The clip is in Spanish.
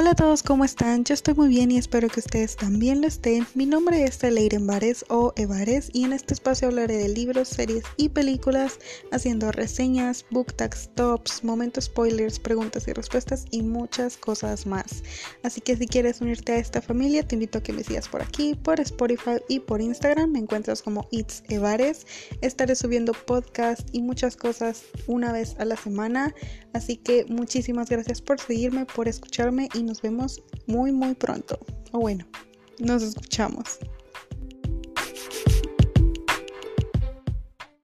Hola a todos, ¿cómo están? Yo estoy muy bien y espero que ustedes también lo estén. Mi nombre es Leiren Vares o Evares y en este espacio hablaré de libros, series y películas, haciendo reseñas, book tags, tops, momentos spoilers, preguntas y respuestas y muchas cosas más. Así que si quieres unirte a esta familia, te invito a que me sigas por aquí, por Spotify y por Instagram. Me encuentras como It's Evares. Estaré subiendo podcast y muchas cosas una vez a la semana. Así que muchísimas gracias por seguirme, por escucharme y nos vemos muy muy pronto. O bueno, nos escuchamos.